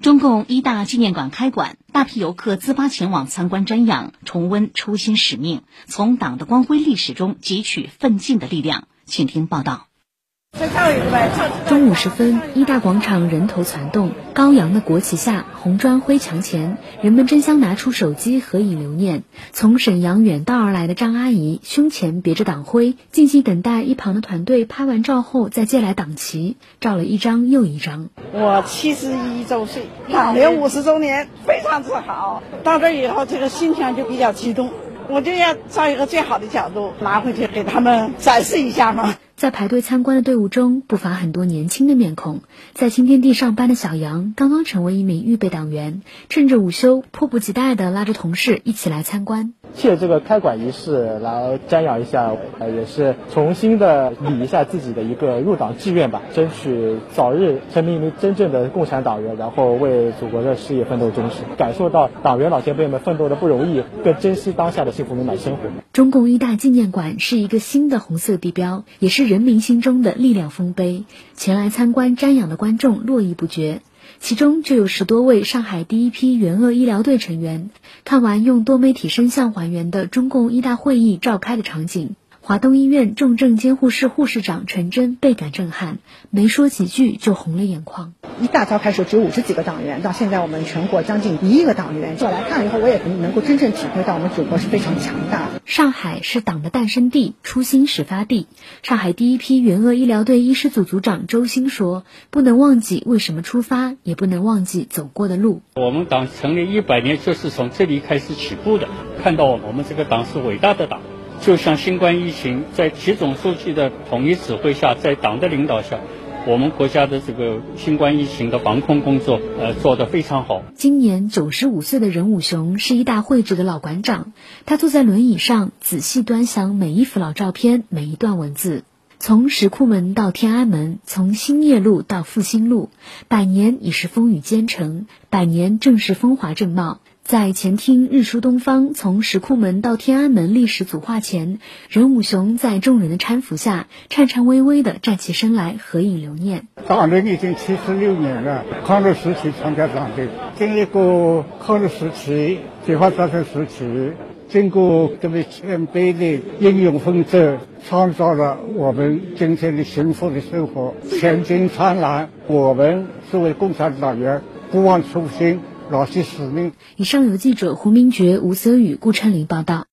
中共一大纪念馆开馆，大批游客自发前往参观瞻仰，重温初心使命，从党的光辉历史中汲取奋进的力量。请听报道。中午时分，一大广场人头攒动，高扬的国旗下，红砖灰墙前，人们争相拿出手机合影留念。从沈阳远道而来的张阿姨，胸前别着党徽，静静等待一旁的团队拍完照后再借来党旗，照了一张又一张。我七十一周岁，党龄五十周年，非常自豪。到这以后，这个心情就比较激动，我就要照一个最好的角度拿回去给他们展示一下嘛。在排队参观的队伍中，不乏很多年轻的面孔。在新天地上班的小杨，刚刚成为一名预备党员，趁着午休，迫不及待地拉着同事一起来参观。借这个开馆仪式来瞻仰一下，呃，也是重新的理一下自己的一个入党志愿吧，争取早日成为一名真正的共产党员，然后为祖国的事业奋斗终身，感受到党员老前辈们奋斗的不容易，更珍惜当下的幸福美满生活。中共一大纪念馆是一个新的红色地标，也是人民心中的力量丰碑。前来参观瞻仰的观众络绎不绝。其中就有十多位上海第一批援鄂医疗队成员。看完用多媒体声像还原的中共一大会议召开的场景，华东医院重症监护室护士长陈真倍感震撼，没说几句就红了眼眶。一大早开始只有五十几个党员，到现在我们全国将近一亿个党员。我来看了以后，我也能够真正体会到我们祖国是非常强大的。上海是党的诞生地，初心始发地。上海第一批援鄂医疗队医师组组长周鑫说：“不能忘记为什么出发，也不能忘记走过的路。我们党成立一百年就是从这里开始起步的，看到我们这个党是伟大的党。就像新冠疫情，在习总书记的统一指挥下，在党的领导下。”我们国家的这个新冠疫情的防控工作，呃，做得非常好。今年九十五岁的任武雄是一大会址的老馆长，他坐在轮椅上，仔细端详每一幅老照片，每一段文字。从石库门到天安门，从兴业路到复兴路，百年已是风雨兼程，百年正是风华正茂。在前厅日出东方，从石库门到天安门历史组画前，任武雄在众人的搀扶下，颤颤巍巍地站起身来合影留念。党人已经七十六年了，抗日时期参加党的，经历过抗日时期、解放战争时期，经过这位前辈的英勇奋斗，创造了我们今天的幸福的生活，前景灿烂。我们作为共产党员，不忘初心。老去使命。以上由记者胡明觉、吴泽宇、顾春林报道。